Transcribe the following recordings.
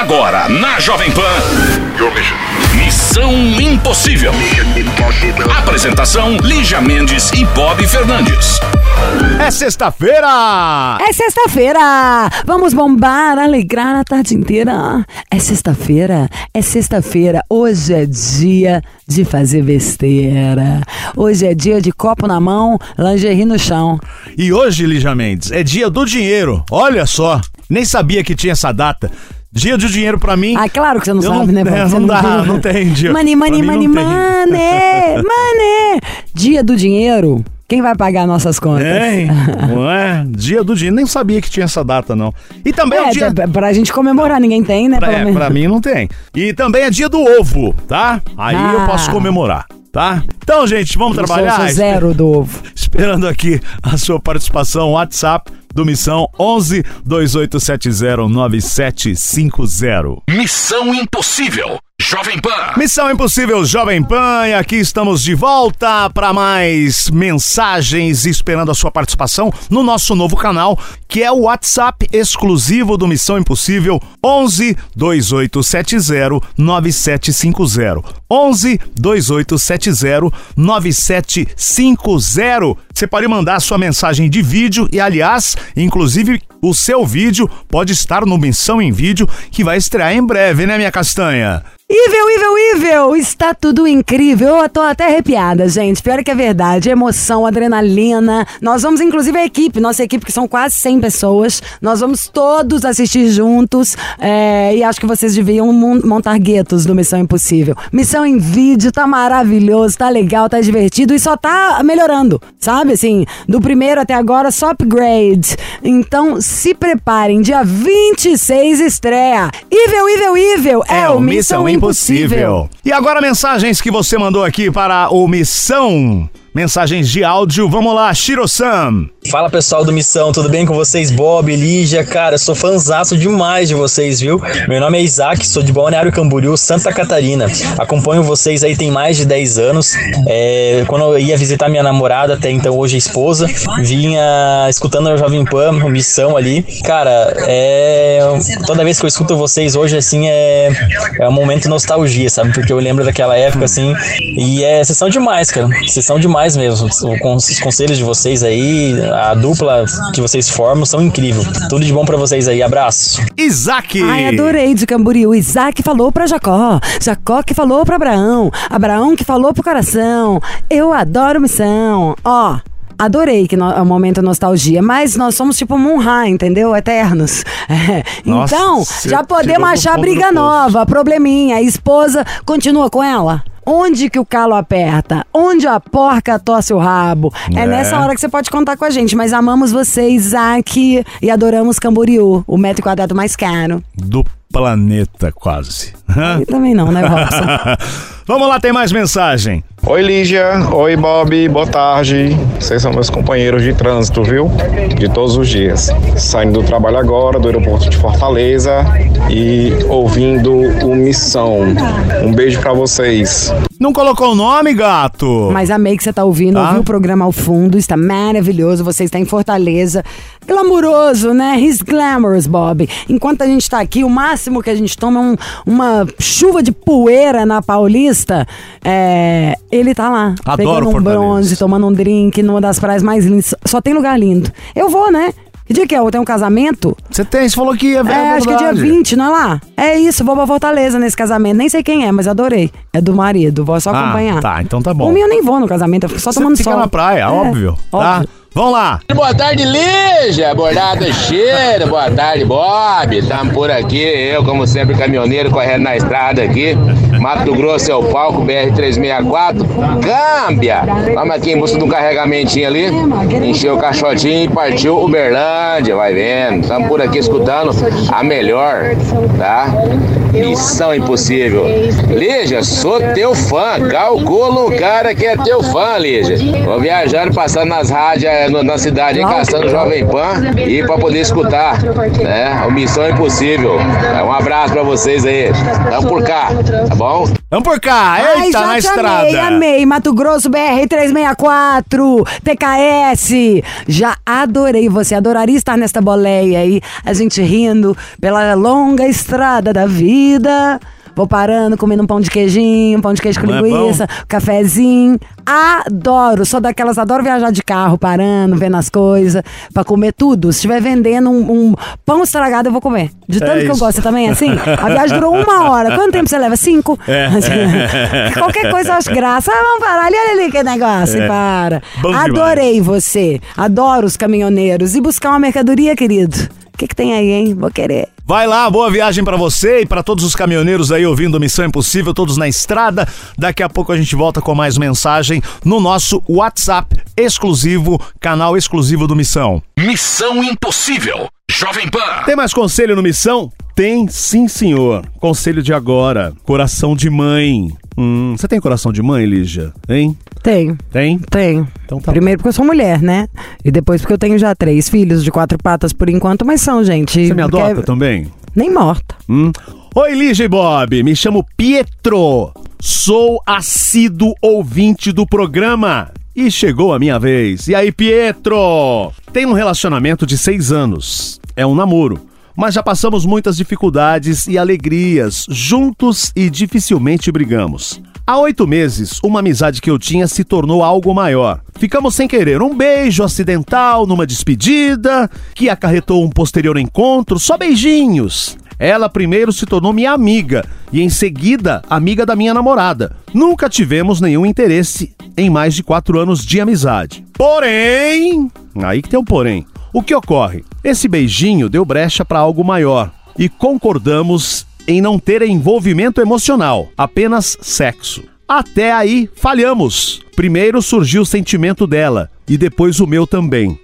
Agora, na Jovem Pan. Missão Impossível. Apresentação: Lígia Mendes e Bob Fernandes. É sexta-feira! É sexta-feira! Vamos bombar, alegrar a tarde inteira. É sexta-feira, é sexta-feira. Hoje é dia de fazer besteira. Hoje é dia de copo na mão, lingerie no chão. E hoje, Lígia Mendes, é dia do dinheiro. Olha só, nem sabia que tinha essa data. Dia de dinheiro pra mim. Ah, claro que você não eu sabe, não, né? é? Você não dá, viu. não tem dia. Money, money, money, não money, money. Dia do dinheiro. Quem vai pagar nossas contas? Tem, não é? Dia do dinheiro. Nem sabia que tinha essa data, não. E também é, É, o dia. pra, pra gente comemorar, ninguém tem, né? Pra, é, pra mim não tem. E também é dia do ovo, tá? Aí eu Ah. posso comemorar, tá? Então, gente, vamos Eu sou- trabalhar? sou zero do ovo. Esperando aqui a sua participação. WhatsApp do Missão 11 2870 9750. Missão Impossível. Jovem Pan. Missão Impossível Jovem Pan, e aqui estamos de volta para mais mensagens, esperando a sua participação no nosso novo canal, que é o WhatsApp exclusivo do Missão Impossível 11 2870 9750. 11 2870 9750. Você pode mandar a sua mensagem de vídeo e, aliás, inclusive o seu vídeo pode estar no Missão em Vídeo que vai estrear em breve, né, minha castanha? Ivel, Ivel, Ivel! Está tudo incrível. Eu tô até arrepiada, gente. Pior que é verdade. Emoção, adrenalina. Nós vamos, inclusive, a equipe, nossa equipe, que são quase 100 pessoas. Nós vamos todos assistir juntos. é, e acho que vocês deviam mon- montar guetos do Missão Impossível. Missão em vídeo, tá maravilhoso, tá legal, tá divertido e só tá melhorando, sabe? Assim, do primeiro até agora, só upgrade. Então, se preparem. Dia 26 estreia. Ivel, Ivel, Ivel! É, o Missão Impossível. E agora mensagens que você mandou aqui para o Missão. Mensagens de áudio. Vamos lá, Shiro-san. Fala pessoal do Missão, tudo bem com vocês? Bob, Lígia, cara, sou fanzaço demais de vocês, viu? Meu nome é Isaac, sou de Balneário Camboriú, Santa Catarina. Acompanho vocês aí tem mais de 10 anos. É, quando eu ia visitar minha namorada, até então hoje esposa, vinha escutando a Jovem Pan, Missão ali. Cara, é, toda vez que eu escuto vocês hoje, assim, é, é um momento de nostalgia, sabe? Porque eu lembro daquela época, assim, e é, vocês são demais, cara. Vocês são demais mesmo. Com os conselhos de vocês aí, a dupla que vocês formam são incrível. Tudo de bom pra vocês aí. Abraço. Isaac. Ai, adorei de Camboriú. Isaac falou pra Jacó. Jacó que falou pra Abraão. Abraão que falou pro coração. Eu adoro missão. Ó. Adorei que no, é um momento nostalgia, mas nós somos tipo Munha, entendeu? Eternos. É. Nossa, então, já podemos achar briga nova, probleminha. A esposa continua com ela? Onde que o calo aperta? Onde a porca torce o rabo? É, É. nessa hora que você pode contar com a gente, mas amamos você, Isaac, e adoramos Camboriú, o metro quadrado mais caro. Do planeta, quase. E também não, né, Robson? Vamos lá, tem mais mensagem. Oi Lígia, oi Bob, boa tarde. Vocês são meus companheiros de trânsito, viu? De todos os dias. Saindo do trabalho agora, do aeroporto de Fortaleza e ouvindo o Missão. Um beijo pra vocês. Não colocou o nome, gato? Mas amei que você tá ouvindo, ouviu o programa ao fundo, está maravilhoso, você está em Fortaleza. Glamuroso, né? He's glamorous, Bob. Enquanto a gente tá aqui, o máximo que a gente toma é um- uma chuva de poeira na Paulista. É, ele tá lá, Adoro pegando um bronze, tomando um drink numa das praias mais lindas. Só tem lugar lindo. Eu vou, né? Que dia que é? Eu tenho um casamento? Você tem, você falou que ia ver. É, acho que é dia 20, não é lá? É isso, vou pra Fortaleza nesse casamento. Nem sei quem é, mas adorei. É do marido, vou só Ah, acompanhar. tá, então tá bom. O meu eu nem vou no casamento, eu fico só Você tomando fica sol. na praia, É, óbvio, tá? óbvio. Vamos lá. Boa tarde, Lígia. Bordada cheira. Boa tarde, Bob. Estamos por aqui. Eu, como sempre, caminhoneiro, correndo na estrada aqui. Mato Grosso é o palco, BR-364. Câmbia. Vamos aqui em busca de um carregamentinho ali. Encheu o caixotinho e partiu Uberlândia. Vai vendo. Estamos por aqui escutando a melhor, tá? Missão impossível. Lígia, sou teu fã. Calcula um cara que é teu fã, Lígia. Vou viajando, passando nas rádios no- na cidade, aí, caçando Jovem Pan e pra poder escutar, né? O Missão Impossível. É, Um abraço pra vocês aí. Tamo por cá, tá bom? Vamos por cá. Ai, Eita, já na estrada. amei, amei. Mato Grosso, BR 364, TKS. Já adorei você. Adoraria estar nesta boleia aí, a gente rindo pela longa estrada da vida. Vou parando, comendo um pão de queijinho, um pão de queijo com Não é linguiça, cafezinho. Adoro. Sou daquelas, adoro viajar de carro, parando, vendo as coisas, pra comer tudo. Se estiver vendendo um, um pão estragado, eu vou comer. De tanto É que eu isso. gosto Você também é assim? A viagem durou uma hora. Quanto tempo você leva? Cinco. É. Qualquer coisa eu acho graça. Ah, vamos parar ali, olha ali que negócio. É. Para. Bom demais. Adorei você. Adoro os caminhoneiros. E buscar uma mercadoria, querido? O que, que tem aí, hein? Vou querer. Vai lá, boa viagem pra você e pra todos os caminhoneiros aí ouvindo Missão Impossível, todos na estrada. Daqui a pouco a gente volta com mais mensagem no nosso WhatsApp exclusivo, canal exclusivo do Missão. Missão Impossível. Jovem Pan. Tem mais conselho no Missão? Tem sim, senhor. Conselho de agora. Coração de mãe. Hum, você tem coração de mãe, Lígia? Hein? Tenho. Tem? Tenho. Então tá Primeiro porque eu sou mulher, né? E depois porque eu tenho já três filhos de quatro patas por enquanto, mas são, gente. Você me porque- adota também? Nem morta. Hum? Oi, Lígia e Bob. Me chamo Pietro. Sou assíduo ouvinte do programa. E chegou a minha vez. E aí, Pietro? Tenho um relacionamento de seis anos. É um namoro. Mas já passamos muitas dificuldades e alegrias juntos e dificilmente brigamos. Há oito meses, uma amizade que eu tinha se tornou algo maior. Ficamos sem querer um beijo acidental numa despedida, que acarretou um posterior encontro, só beijinhos. Ela primeiro se tornou minha amiga e em seguida amiga da minha namorada. Nunca tivemos nenhum interesse em mais de quatro anos de amizade. Porém, aí que tem um porém. O que ocorre? Esse beijinho deu brecha para algo maior e concordamos em não ter envolvimento emocional, apenas sexo. Até aí falhamos. Primeiro surgiu o sentimento dela e depois o meu também.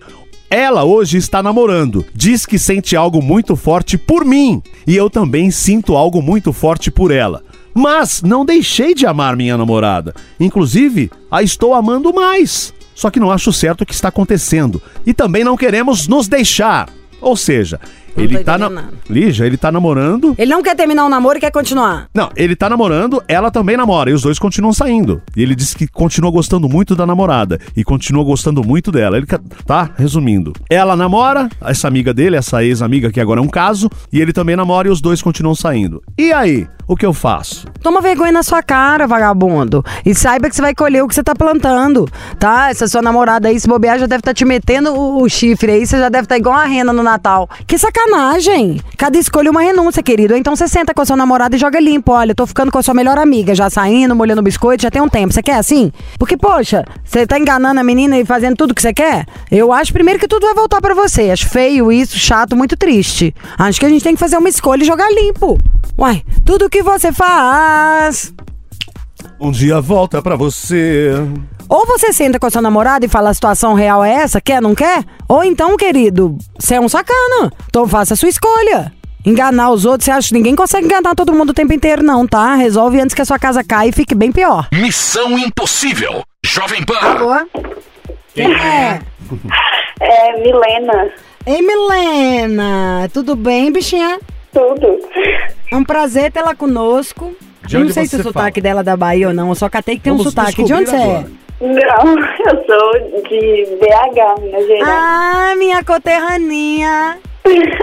Ela hoje está namorando, diz que sente algo muito forte por mim e eu também sinto algo muito forte por ela. Mas não deixei de amar minha namorada. Inclusive, a estou amando mais. Só que não acho certo o que está acontecendo e também não queremos nos deixar. Ou seja, Não ele tá na... Lígia, ele tá namorando Ele não quer terminar o namoro e quer continuar. não, ele tá namorando, ela também namora, e os dois continuam saindo. E ele diz que continua gostando muito da namorada e continua gostando muito dela. Ele tá resumindo. Ela namora, essa amiga dele, essa ex-amiga que agora é um caso, e ele também namora e os dois continuam saindo. E aí, o que eu faço? Toma vergonha na sua cara, vagabundo. E saiba que você vai colher o que você tá plantando, tá? Essa sua namorada aí, se bobear, já deve estar te metendo o, chifre aí, você já deve estar igual a rena no Natal. Que sacanagem! Cada escolha uma renúncia, querido. Então você senta com a sua namorada e joga limpo. Olha, eu tô ficando com a sua melhor amiga, já saindo, molhando biscoito, já tem um tempo. Você quer assim? Porque, poxa, você tá enganando a menina e fazendo tudo que você quer? Eu acho primeiro que tudo vai voltar pra você. Acho feio isso, chato, muito triste. Acho que a gente tem que fazer uma escolha e jogar limpo. Uai, tudo que você faz. Um dia volta pra você. Ou você senta com a sua namorada e fala a situação real é essa, quer, não quer? Ou então, querido, você é um sacana. Então faça a sua escolha. Enganar os outros, você acha que ninguém consegue enganar todo mundo o tempo inteiro, não, tá? Resolve antes que a sua casa caia e fique bem pior. Missão Impossível. Jovem Pan. Boa. Quem é? É, Milena. Ei, Milena, tudo bem, bichinha? Tudo. É um prazer tê-la conosco. De não sei se o sotaque fala? dela é da Bahia ou não, eu só catei que tem um Vamos sotaque. De onde você é? Não, eu sou de BH, Minas Gerais. Ah, minha coterraninha.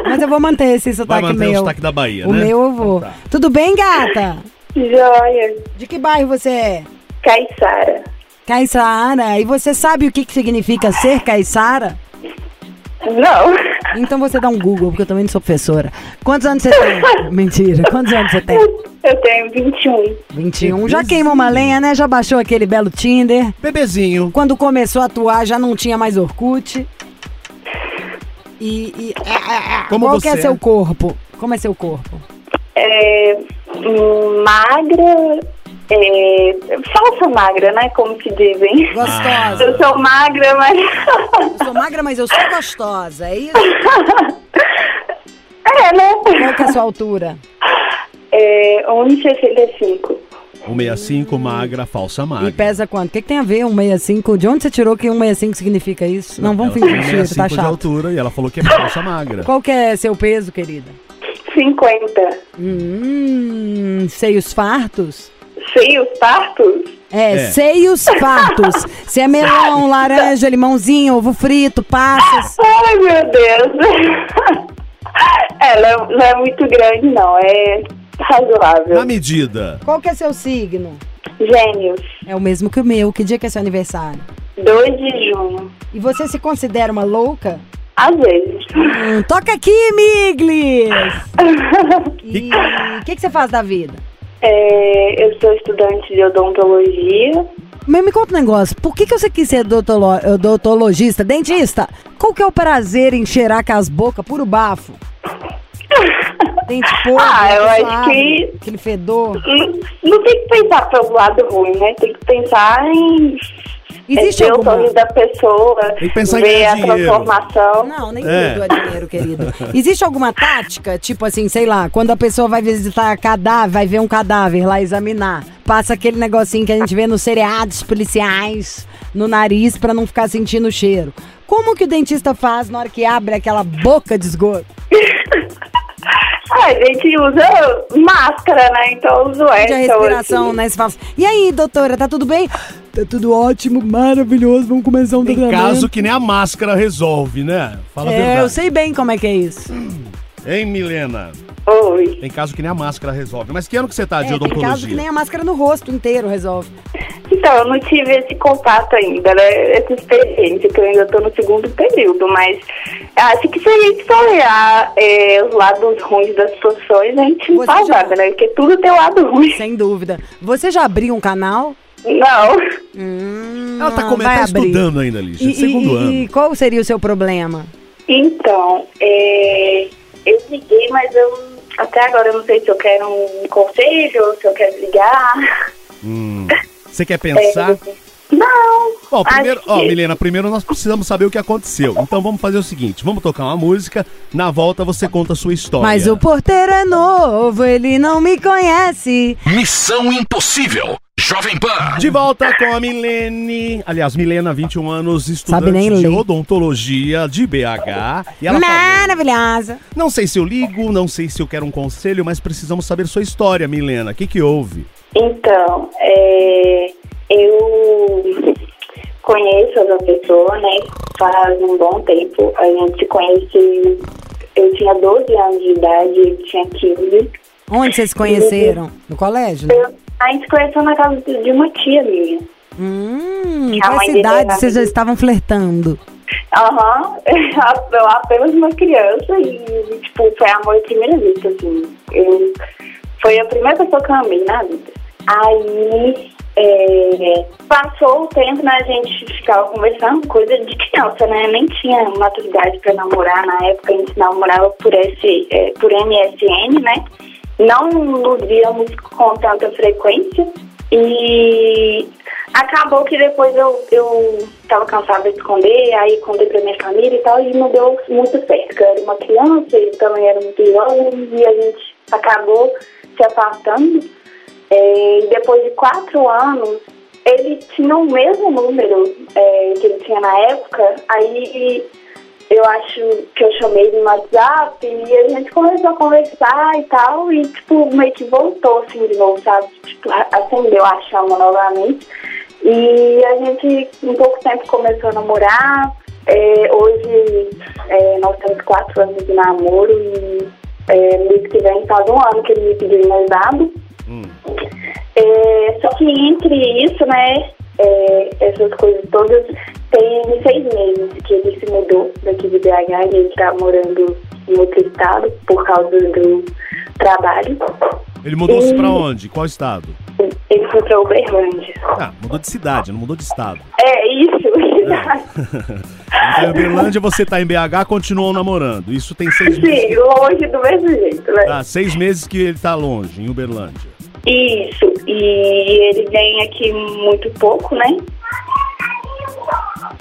Mas eu vou manter esse Vai sotaque manter o meu. sotaque da Bahia, O né? meu eu vou. Então tá. Tudo bem, gata? Joia. De que bairro você é? Caiçara. Caiçara. E você sabe o que, que significa ser caiçara? Não. Então você dá um Google, porque eu também não sou professora. Quantos anos você tem? Mentira. Quantos anos você tem? Eu tenho 21. 21. Já queimou uma lenha, né? Já baixou aquele belo Tinder. Bebezinho. Quando começou a atuar, já não tinha mais Orkut. E. e- Como qual você é seu é? corpo? Como é seu corpo? É, hum, magra. É, falsa magra, né? Como se dizem. Gostosa. Eu sou magra, mas. Eu sou magra, mas eu sou gostosa. É isso? é, né? Qual que é a sua altura? É 1,65. 165, magra, falsa magra. E pesa quanto? O que, que tem a ver 165? De onde você tirou que 165 significa isso? Não, vamos fingir que 165 tá de chato. altura e ela falou que é falsa magra. Qual que é seu peso, querida? 50. Hum, seios fartos? Seios fartos? É, É. seios fartos. Se é melão, laranja, limãozinho, ovo frito, passas. Ai, meu Deus. É, não é, não é muito grande, não. É razoável. Na medida. Qual que é seu signo? Gênios. É o mesmo que o meu. Que dia que é seu aniversário? 2 de junho. E você se considera uma louca? Às vezes. Hum, toca aqui, Miglis! E o que, que você faz da vida? É, eu sou estudante de odontologia. Mas me conta um negócio, por que, que você quis ser odontolo- odontologista, dentista? Qual que é o prazer em cheirar com as bocas puro bafo? Dente podre, Ah, eu acho que- Aquele fedor. Não, não tem que pensar pelo lado ruim, né? Tem que pensar em Existe é, ver o alguma... sorriso da pessoa, Tem que pensar ver a dinheiro. transformação. Não, nem É. tudo é dinheiro, querido. Existe alguma tática, tipo assim, sei lá, quando a pessoa vai visitar cadáver, vai ver um cadáver lá examinar, passa aquele negocinho que a gente vê nos seriados policiais no nariz pra não ficar sentindo o cheiro. Como que o dentista faz na hora que abre aquela boca de esgoto? Ah, a gente usa máscara, né? Então uso essa. De respiração, né? Você fala assim, e aí, doutora, tá tudo bem? Tá tudo ótimo, maravilhoso, vamos começar um Tem tratamento. caso que nem a máscara resolve, né? Fala a É, verdade. eu sei bem como é que é isso. Hein, Milena? Oi. Tem caso que nem a máscara resolve. Mas que ano que você tá de É, tem odontologia? caso que nem a máscara no rosto inteiro resolve. Então, eu não tive esse contato ainda, né? Essa experiência, que eu ainda tô no segundo período, mas acho que se a gente for olhar é, os lados ruins das situações, a gente não faz já- nada, né? Porque tudo tem lado ruim. Sem dúvida. Você já abriu um canal? Não. Hum, Ela tá, come... tá estudando ainda, Lígia. E, segundo e- ano. e qual seria o seu problema? Então, é, eu liguei, mas eu até agora eu não sei se eu quero um conselho ou se eu quero ligar. Hum. Você quer pensar? É, não. Bom, primeiro, ó, que- Milena, primeiro nós precisamos saber o que aconteceu. Então vamos fazer o seguinte: vamos tocar uma música, na volta você conta a sua história. Mas o porteiro é novo, ele não me conhece. Missão Impossível. Jovem Pan. De volta com a Milene. Aliás, Milena, 21 anos, estudante de ler. odontologia de BH. E ela falou, Maravilhosa. não sei se eu ligo, não sei se eu quero um conselho, mas precisamos saber sua história, Milena. O que que houve? Então, é, eu conheço essa pessoa, né? Faz um bom tempo. A gente se conhece. Eu tinha 12 anos de idade, ele tinha 15. Onde vocês se conheceram? No colégio? né? Eu- a gente se conheceu na casa de uma tia minha. Hum, A qual era vocês já estavam flertando? Aham, eu apenas uma criança e, tipo, foi amor de primeira vista, assim. Eu, foi a primeira pessoa que eu amei na vida. Aí, passou o tempo, né, a gente ficava conversando, coisa de criança, né, nem tinha maturidade pra namorar na época, a gente namorava por, esse, é, por MSN, né, não nos víamos com tanta frequência e acabou que depois eu, eu tava cansada de esconder, aí contei pra minha família e tal, e não deu muito certo, eu era uma criança, ele também era muito jovem, e a gente acabou se afastando. É, depois de quatro anos, ele tinha o mesmo número é, que ele tinha na época, aí eu acho que eu chamei ele no WhatsApp e a gente começou a conversar e tal, e tipo, meio que voltou assim de novo, sabe? Tipo, acendeu a chama novamente. E a gente, em pouco tempo, começou a namorar. É, hoje é, nós temos quatro anos de namoro e é, mês que vem faz um ano que ele me pediu noivado. É, só que entre isso, né, é, essas coisas todas, tem seis meses que ele se mudou daqui de BH e ele está morando em outro estado por causa do trabalho. Ele mudou-se pra onde? Qual estado? Ele foi para Uberlândia. Ah, mudou de cidade, não mudou de estado. É isso, Então, em Uberlândia, você tá em BH, continuam namorando. Isso tem seis meses. Sim, longe do mesmo jeito, né? Ah, seis meses que ele tá longe, em Uberlândia. Isso, e ele vem aqui muito pouco, né?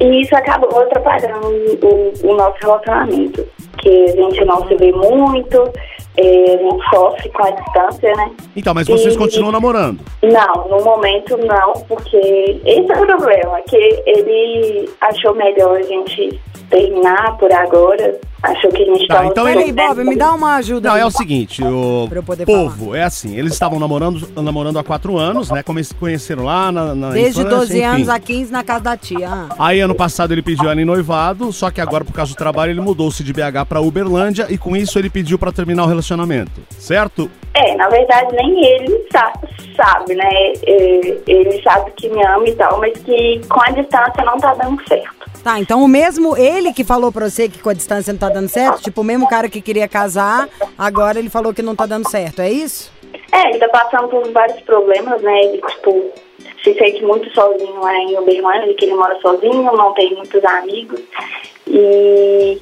E isso acabou atrapalhando o, o nosso relacionamento. Que a gente não se vê muito, é, a gente sofre com a distância, né? Então, mas vocês E- continuam namorando. Não, no momento não, porque esse é o problema, que ele achou melhor a gente terminar por agora, achou que a gente Tá, tava... então Peraí, ele- Bob, me dá uma ajuda. Não, aí. é o seguinte, o povo, é assim, eles estavam namorando, namorando há quatro anos, né? Come- Conheceram lá na, na Desde infância, 12 enfim. anos a 15 na casa da tia. Aí ano passado ele pediu ela em noivado, só que agora por causa do trabalho ele mudou-se de BH pra Uberlândia e com isso ele pediu pra terminar o relacionamento, certo? É, na verdade, nem ele sa- sabe, né? É, Ele sabe que me ama e tal, mas que com a distância não tá dando certo. Tá, então o mesmo ele que falou pra você que com a distância não tá dando certo, tipo, o mesmo cara que queria casar, agora ele falou que não tá dando certo, é isso? É, ele tá passando por vários problemas, né? Ele, tipo, se sente muito sozinho lá em Uberlândia, que ele mora sozinho, não tem muitos amigos. E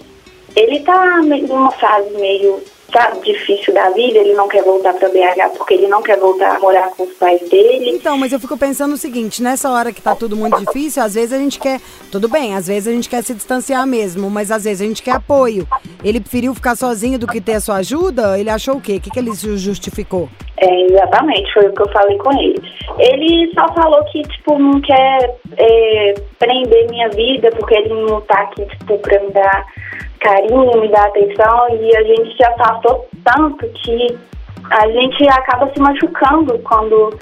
ele tá numa fase meio, sabe, difícil da vida. Ele não quer voltar pra BH porque ele não quer voltar a morar com os pais dele. Então, mas eu fico pensando o seguinte, nessa hora que tá tudo muito difícil, às vezes a gente quer, tudo bem, às vezes a gente quer se distanciar mesmo, mas às vezes a gente quer apoio. Ele preferiu ficar sozinho do que ter a sua ajuda? Ele achou o quê? O que, que ele ju- justificou? É, exatamente, foi o que eu falei com ele. Ele só falou que, tipo, não quer é, prender minha vida, porque ele não tá aqui, tipo, pra me dar carinho, me dar atenção, e a gente se afastou tanto que a gente acaba se machucando quando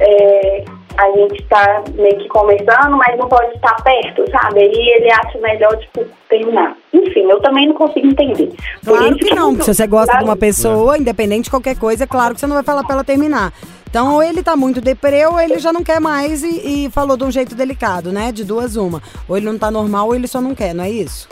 é, a gente tá meio que conversando, mas não pode estar perto, sabe? Aí ele acha melhor, tipo, terminar. Enfim, eu também não consigo entender. Por Claro isso que não, porque se você gosta de uma pessoa, independente de qualquer coisa, é claro que você não vai falar pra ela terminar. Então, ou ele tá muito deprê, ou ele já não quer mais e, e falou de um jeito delicado, né? De duas uma. Ou ele não tá normal, ou ele só não quer, não é isso?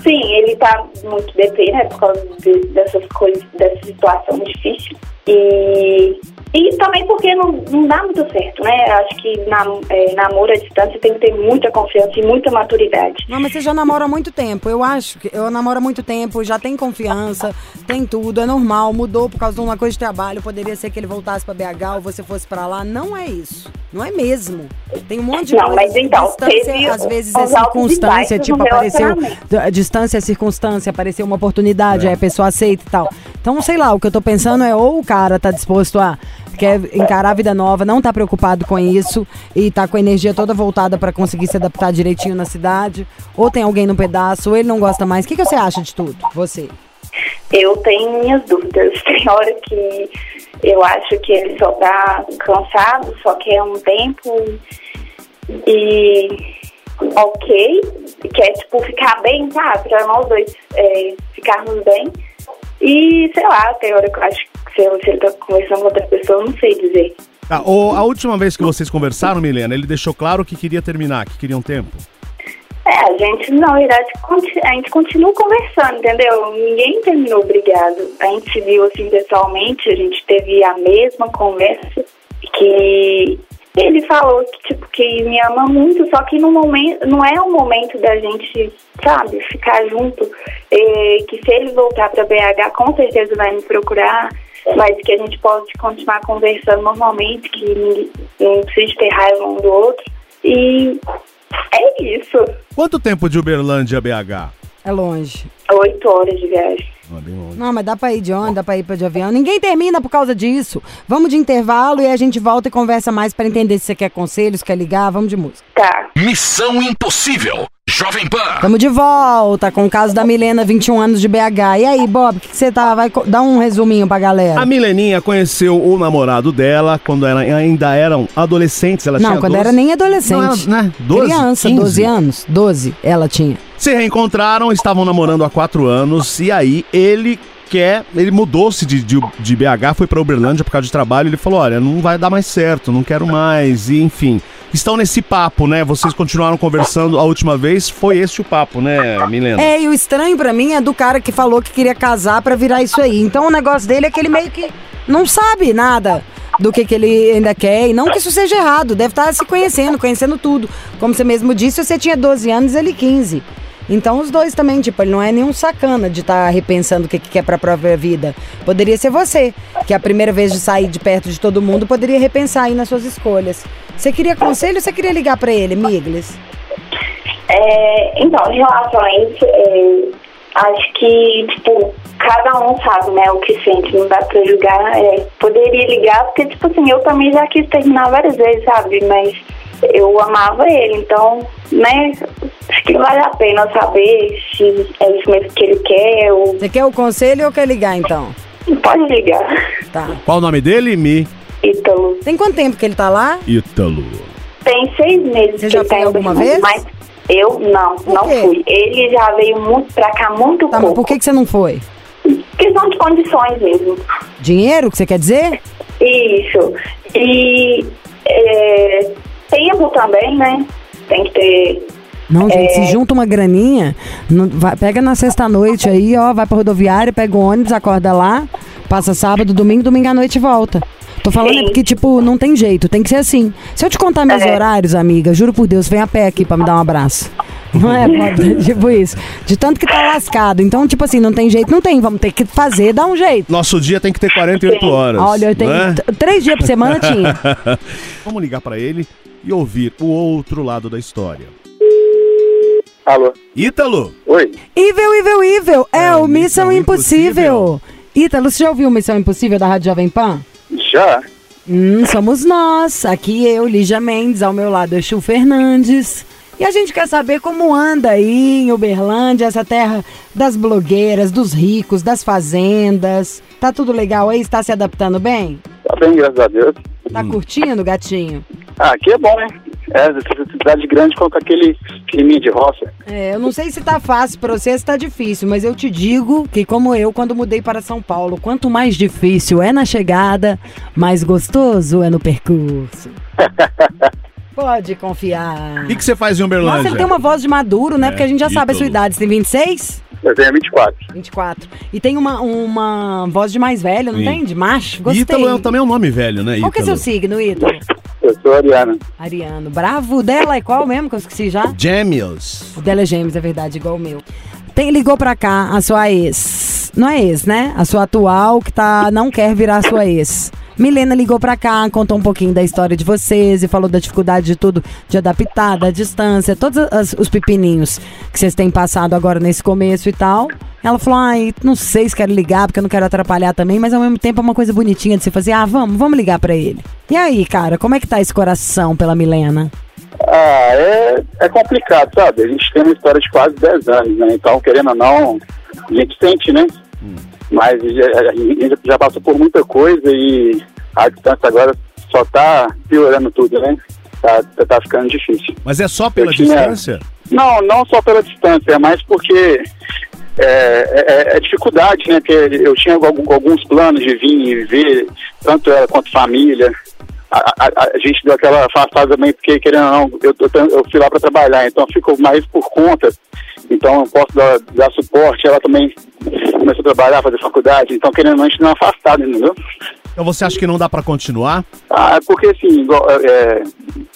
Sim, ele tá muito deprê, né, por causa de- dessas coisas, dessa situação difícil. E, e também porque não, não dá muito certo, né? Acho que nam, é, namoro à distância tem que ter muita confiança e muita maturidade. Não, mas você já namora há muito tempo. Eu acho que eu namoro há muito tempo, já tem confiança, tem tudo, é normal. Mudou por causa de uma coisa de trabalho. Poderia ser que ele voltasse pra BH ou você fosse pra lá. Não é isso. Não é mesmo. Tem um monte de Não, coisa. mas então, distância, teve às vezes é circunstância, tipo, apareceu. distância é circunstância, apareceu uma oportunidade, aí a pessoa aceita e tal. Então, sei lá, o que eu tô pensando é ou o cara tá disposto a quer encarar a vida nova, não tá preocupado com isso e tá com a energia toda voltada pra conseguir se adaptar direitinho na cidade, ou tem alguém no pedaço, ou ele não gosta mais. O que, que você acha de tudo? Você? Eu tenho minhas dúvidas. Tem hora que eu acho que ele só tá cansado, só quer um tempo e ok, quer tipo ficar bem, tá? Pra nós dois é, ficarmos bem. E sei lá, tem hora que eu acho se ele se ele tá conversando com outra pessoa, eu não sei dizer. Tá, o- a última vez que vocês conversaram, Milena, ele deixou claro que queria terminar, que queria um tempo. É, a gente, na verdade, a gente continua conversando, entendeu? Ninguém terminou brigado. A gente se viu assim pessoalmente, a gente teve a mesma conversa que ele falou que, tipo, que me ama muito, só que no momento, não é o momento da gente, sabe, ficar junto. É, que se ele voltar para BH, com certeza vai me procurar, mas que a gente pode continuar conversando normalmente, que ninguém, não precisa ter raiva um do outro. E é isso. Quanto tempo de Uberlândia a BH? É longe. Oito horas de viagem. Não, mas dá pra ir de ônibus, dá pra ir pra de avião. Ninguém termina por causa disso. Vamos de intervalo e a gente volta e conversa mais pra entender se você quer conselhos, quer ligar. Vamos de música. Tá. Missão Impossível. Jovem Pan. Tamo de volta com o caso da Milena, 21 anos de BH. E aí, Bob, o que você tá? Vai dar um resuminho pra galera. A Mileninha conheceu o namorado dela quando ela ainda eram adolescentes. Ela Não, tinha quando 12. era nem adolescente. Não, era, né? 12, Criança, 15. 12 anos. 12, ela tinha. Se reencontraram, estavam namorando há quatro anos e aí ele quer, ele mudou-se de, de, de BH, foi pra Uberlândia por causa de trabalho. Ele falou: Olha, não vai dar mais certo, não quero mais, e enfim. Estão nesse papo, né? Vocês continuaram conversando a última vez, foi esse o papo, né, Milena? É, e o estranho pra mim é do cara que falou que queria casar pra virar isso aí. Então o negócio dele é que ele meio que não sabe nada do que, que ele ainda quer. E não que isso seja errado, deve estar se conhecendo, conhecendo tudo. Como você mesmo disse, você tinha 12 anos ele 15. Então os dois também, tipo, ele não é nenhum sacana de estar repensando o que, que quer pra própria vida. Poderia ser você, que a primeira vez de sair de perto de todo mundo poderia repensar aí nas suas escolhas. Você queria conselho ou você queria ligar pra ele, Miglis? É, então, em relação a isso, é, acho que, tipo, cada um sabe, né, o que sente, não dá pra julgar. É, poderia ligar, porque, tipo assim, eu também já quis terminar várias vezes, sabe? Mas eu amava ele, então, né, Acho que vale a pena saber se é isso mesmo que ele quer ou Você quer o conselho ou quer ligar então? pode ligar. Tá. Qual o nome dele? Mi. Ítalo. Tem quanto tempo que ele tá lá? Ítalo. Tem seis meses Você que já ele tá foi em alguma vez? Mas eu não, Por não quê? fui. Ele já veio muito pra cá muito Tá, mas pouco. por que, que você não foi? Questão de condições mesmo. Dinheiro que você quer dizer? Isso. E é, tempo também, né? Tem que ter. Não, gente, É. se junta uma graninha, não- vai- pega na sexta-noite aí, ó, vai pra rodoviária, pega o ônibus, acorda lá, passa sábado, domingo, domingo à noite e volta. Tô falando é porque, tipo, não tem jeito, tem que ser assim. Se eu te contar meus É. horários, amiga, juro por Deus, vem a pé aqui pra me dar um abraço. Não é, Bob? tipo isso. De tanto que tá lascado. Então, tipo assim, não tem jeito, não tem. Vamos ter que fazer, dar um jeito. Nosso dia tem que ter 48 Sim. horas. Olha, eu tenho não é? t- três dias por semana tinha. Vamos ligar pra ele e ouvir o outro lado da história. Alô? Ítalo, Oi? Evil, Evil, Evil, é, É, o Missão Missão Impossível. Ítalo, você já ouviu Missão Impossível da Rádio Jovem Pan? Já? Hum, somos nós. Aqui eu, Lígia Mendes, ao meu lado é Chu Fernandes. E a gente quer saber como anda aí em Uberlândia, essa terra das blogueiras, dos ricos, das fazendas. Tá tudo legal aí? Está se adaptando bem? Tá bem, graças a Deus. Tá curtindo, gatinho? Ah, aqui é bom, né? É, cidade grande com aquele climinha de roça. É, eu não sei se tá fácil pra você, se tá difícil, mas eu te digo que, como eu, quando mudei para São Paulo, quanto mais difícil é na chegada, mais gostoso é no percurso. Pode confiar. o que, que você faz em Uberlândia? Nossa, ele tem uma voz de maduro, né? É, Porque a gente já sabe a sua ídolo. idade. Você tem 26? Eu tenho 24. 24. E tem uma, uma voz de mais velho, não Sim. tem? De macho? Gostei. Ítalo é também um nome velho, né? Qual que é seu Ítalo? signo, Ítalo? Eu sou Ariana. Ariano. Bravo. O dela é qual mesmo? Que eu esqueci já. Gêmeos. O dela é gêmeos, é verdade, igual o meu. Tem, ligou pra cá a sua ex. Não é ex, né? A sua atual que tá, não quer virar sua ex. Milena ligou pra cá, contou um pouquinho da história de vocês e falou da dificuldade de tudo, de adaptar, da distância, todos as- os pepininhos que vocês têm passado agora nesse começo e tal. Ela falou, ai, não sei se quero ligar, porque eu não quero atrapalhar também, mas ao mesmo tempo é uma coisa bonitinha de se fazer. Ah, vamos, vamos ligar pra ele. E aí, cara, como é que tá esse coração pela Milena? Ah, é, é complicado, sabe? A gente tem uma história de quase 10 anos, né? Então, querendo ou não, a gente sente, né? Mas já- a gente já passou por muita coisa e a distância agora só tá piorando tudo, né? Tá, tá ficando difícil. Mas é só pela Eu tinha- distância? Não, não só pela distância, é mais porque é, é- é dificuldade, né? Porque eu tinha alguns planos de vir e ver tanto ela quanto família. A, a- a gente deu aquela afastada também, porque querendo ou não, eu, tendo- eu fui lá para trabalhar, então ficou mais por conta. Então eu posso dar, dar suporte. Ela também começou a trabalhar, fazer faculdade, então querendo ou não, a gente não é afastado, entendeu? Então você acha que não dá pra continuar? Ah, é porque assim, igual, é,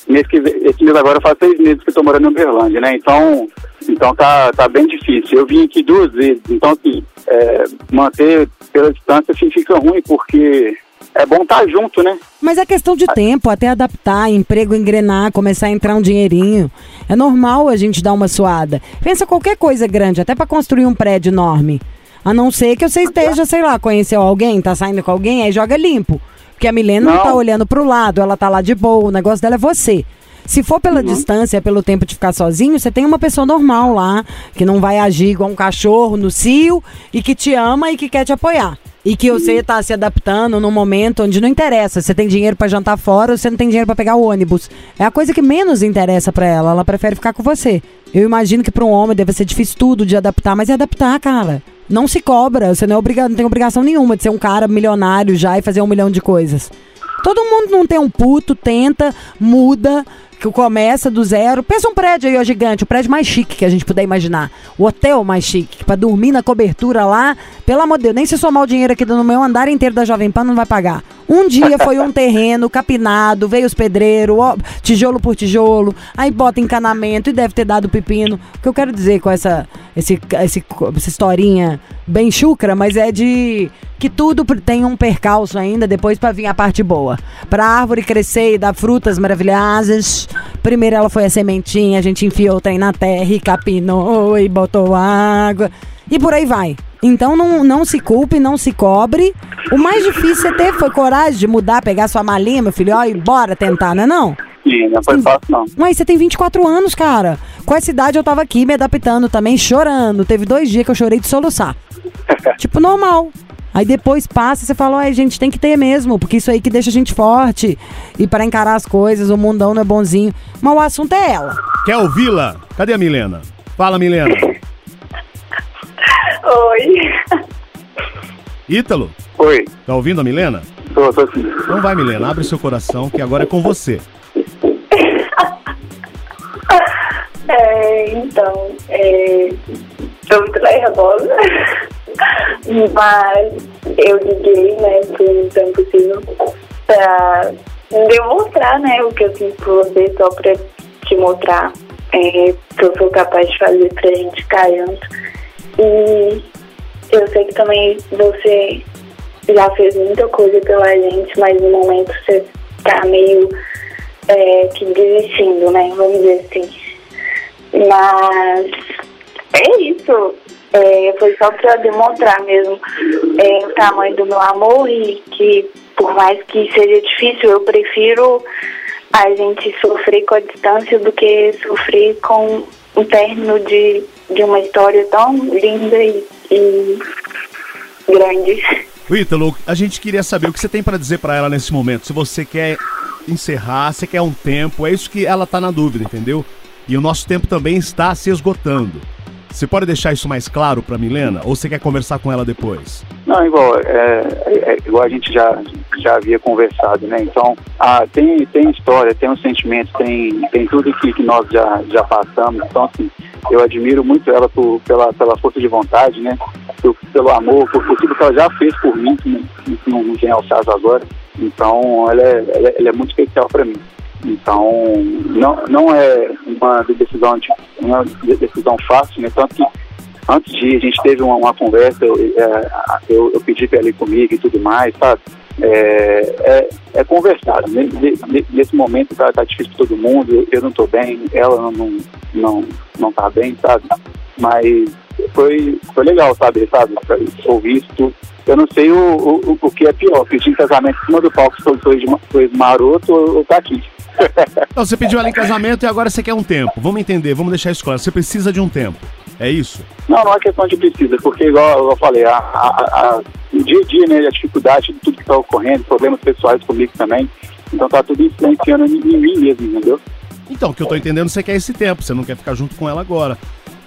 mês que esse mês agora faz seis meses que eu tô morando em Uberlândia, né? Então, então tá, tá bem difícil. Eu vim aqui duas vezes, então assim, é, manter pela distância assim, fica ruim, porque é bom estar junto, né? Mas é questão de tempo, até adaptar, emprego engrenar, começar a entrar um dinheirinho. É normal a gente dar uma suada. Pensa qualquer coisa grande, até pra construir um prédio enorme. A não ser que você esteja, sei lá, conheceu alguém, tá saindo com alguém, aí joga limpo. Porque a Milena não, Não. tá olhando pro lado, ela tá lá de boa, o negócio dela é você. Se for pela distância, pelo tempo de ficar sozinho, você tem uma pessoa normal lá, que não vai agir igual um cachorro no cio e que te ama e que quer te apoiar. E que você tá se adaptando num momento onde não interessa. Você tem dinheiro pra jantar fora ou você não tem dinheiro pra pegar o ônibus. É a coisa que menos interessa pra ela. Ela prefere ficar com você. Eu imagino que pra um homem deve ser difícil tudo de adaptar, mas é adaptar, cara. Não se cobra. Você não, é obriga não tem obrigação nenhuma de ser um cara milionário já e fazer um milhão de coisas. Todo mundo não tem um puto, tenta, muda, que começa do zero. Pensa um prédio aí, ó, gigante, o prédio mais chique que a gente puder imaginar. O hotel mais chique, pra dormir na cobertura lá. Pelo amor de Deus, nem se somar o dinheiro aqui no meu andar inteiro da Jovem Pan, não vai pagar. Um dia foi um terreno capinado, veio os pedreiros, ó, tijolo por tijolo, aí bota encanamento e deve ter dado pepino. O que eu quero dizer com essa, esse, esse, essa historinha bem chucra, mas é de que tudo tem um percalço ainda depois pra vir a parte boa. Pra árvore crescer e dar frutas maravilhosas. Primeiro ela foi a sementinha, a gente enfiou o trem na terra e capinou e botou água. E por aí vai. Então não, não se culpe, não se cobre. O mais difícil você teve foi coragem de mudar, pegar sua malinha, meu filho, ó, e bora tentar, não é não? Sim, não foi fácil, não. Mas você tem 24 anos, cara. Com essa idade eu tava aqui me adaptando também, chorando. Teve dois dias que eu chorei de soluçar. tipo, normal. Aí depois passa e você fala, ai, gente, tem que ter mesmo, porque isso aí que deixa a gente forte. E para encarar as coisas, o mundão não é bonzinho. Mas o assunto é ela. Quer ouvi-la? Cadê a Milena? Fala, Milena. Oi. Ítalo, Oi, tá ouvindo a Milena? tô, tô assim. Então vai, Milena, abre seu coração, que agora é com você. É, então, é, tô muito nervosa, mas eu liguei, né, pro Missão Possível pra demonstrar, né, o que eu sinto por você, só pra te mostrar é, que eu sou capaz de fazer pra gente ficar junto. E eu sei que também você já fez muita coisa pela gente, mas no momento você tá meio é, que desistindo, né? Vamos dizer assim. Mas é isso. É, foi só pra demonstrar mesmo é, o tamanho do meu amor e que por mais que seja difícil, eu prefiro a gente sofrer com a distância do que sofrer com o término de, de uma história tão linda e, e grande. O Ítalo, a gente queria saber o que você tem pra dizer pra ela nesse momento. Se você quer encerrar, se quer um tempo, é isso que ela tá na dúvida, entendeu? E o nosso tempo também está se esgotando. Você pode deixar isso mais claro pra Milena? Ou você quer conversar com ela depois? Não, igual, é, é- é igual a gente já, já havia conversado, né? Então, ah, tem, tem história, tem um sentimento, tem, tem tudo que, que nós já, já passamos. Então, assim, eu admiro muito ela por, pela, pela força de vontade, né? Por- pelo amor, por, por tudo que ela já fez por mim, que não, que não vem ao caso agora. Então, ela é, ela é, ela é muito especial para mim. Então, não, não é uma decisão, de- uma decisão fácil, né? Tanto que antes de a gente teve uma, uma conversa, eu, é, eu, eu pedi para ela ir comigo e tudo mais, sabe? É, é, é conversar. Ne- ne- Nesse momento tá, tá difícil para todo mundo, eu, não estou bem, ela não, não, não, tá bem, sabe? Mas foi, foi legal sabe? Pra Ouvir isso tudo. Eu não sei o, o, o que é pior, pedir em casamento em cima do palco foi, foi, foi maroto ou, ou tá aqui. Então, você pediu ela em casamento e agora você quer um tempo. Vamos entender, vamos deixar isso claro. Você precisa de um tempo. É isso? Não, não é questão de precisa, porque igual eu falei, a, a, a- o dia a dia, né, a dificuldade de tudo que está ocorrendo, problemas pessoais comigo também, então tá tudo influenciando em, em mim mesmo, entendeu? Então, o que eu tô entendendo, você quer esse tempo, você não quer ficar junto com ela agora.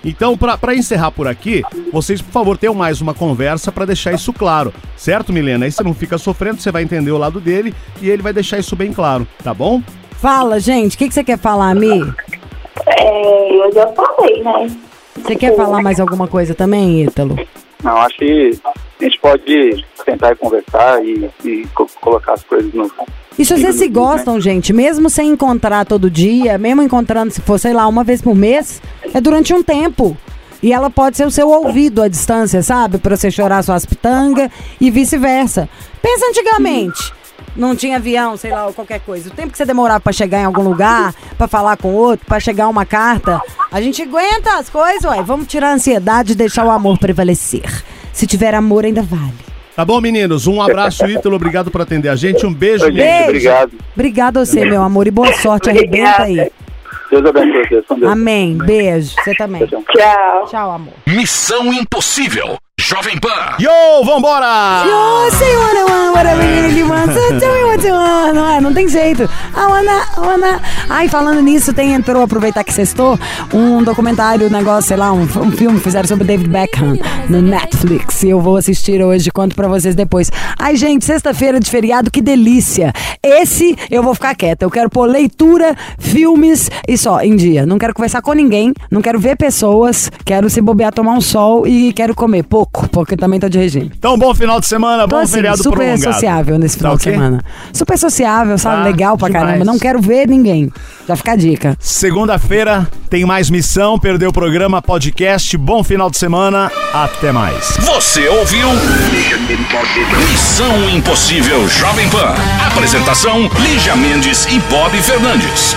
Então, pra, pra encerrar por aqui, vocês, por favor, tenham mais uma conversa pra deixar isso claro. Certo, Milena? Aí você não fica sofrendo, você vai entender o lado dele e ele vai deixar isso bem claro, tá bom? Fala, gente, o que, que você quer falar, Mi? É, eu já falei, né? Você quer falar mais alguma coisa também, Ítalo? Não, acho que a gente pode tentar conversar e, e co- colocar as coisas no. E se vocês se gostam, gente, mesmo sem encontrar todo dia, mesmo encontrando, se for, sei lá, uma vez por mês, é durante um tempo. E ela pode ser o seu ouvido à distância, sabe? Pra você chorar suas pitangas e vice-versa. Pensa antigamente. Não tinha avião, sei lá, ou qualquer coisa. O tempo que você demorava pra chegar em algum lugar, pra falar com outro, pra chegar uma carta, a gente aguenta as coisas, ué. Vamos tirar a ansiedade e deixar o amor prevalecer. Se tiver amor, ainda vale. Tá bom, meninos? Um abraço, Ítalo. Obrigado por atender a gente. Um beijo, Oi, gente, Milena. obrigado. Obrigada a você, meu amor, e boa sorte. Arrebenta aí. Deus abençoe vocês. Amém. Beijo. Você também. Tchau. Tchau, amor. Missão Impossível. Jovem Pan. Yo, vambora! You say what I want, what I really want, so tell me what you want. Não, é, não tem jeito. I wanna, I wanna. Ai, falando nisso, tem, entrou, aproveitar que sextou, um documentário, um negócio, sei lá, um, um filme que fizeram sobre David Beckham no Netflix. E eu vou assistir hoje, conto pra vocês depois. Ai, gente, sexta-feira de feriado, que delícia. Esse eu vou ficar quieta. Eu quero pôr leitura, filmes e só, em dia. Não quero conversar com ninguém, não quero ver pessoas, quero se bobear, tomar um sol e quero comer pouco, porque também tô de regime. Então, bom final de semana, Tô bom assim, feriado super prolongado. sociável nesse final Tá de ok? semana. Super sociável, sabe? Tá, Legal pra demais. caramba. Não quero ver ninguém. Já fica a dica. Segunda-feira tem mais missão, perdeu o programa, podcast. Bom final de semana, até mais. Você ouviu? Missão Impossível Jovem Pan. Apresentação: Lígia Mendes e Bob Fernandes.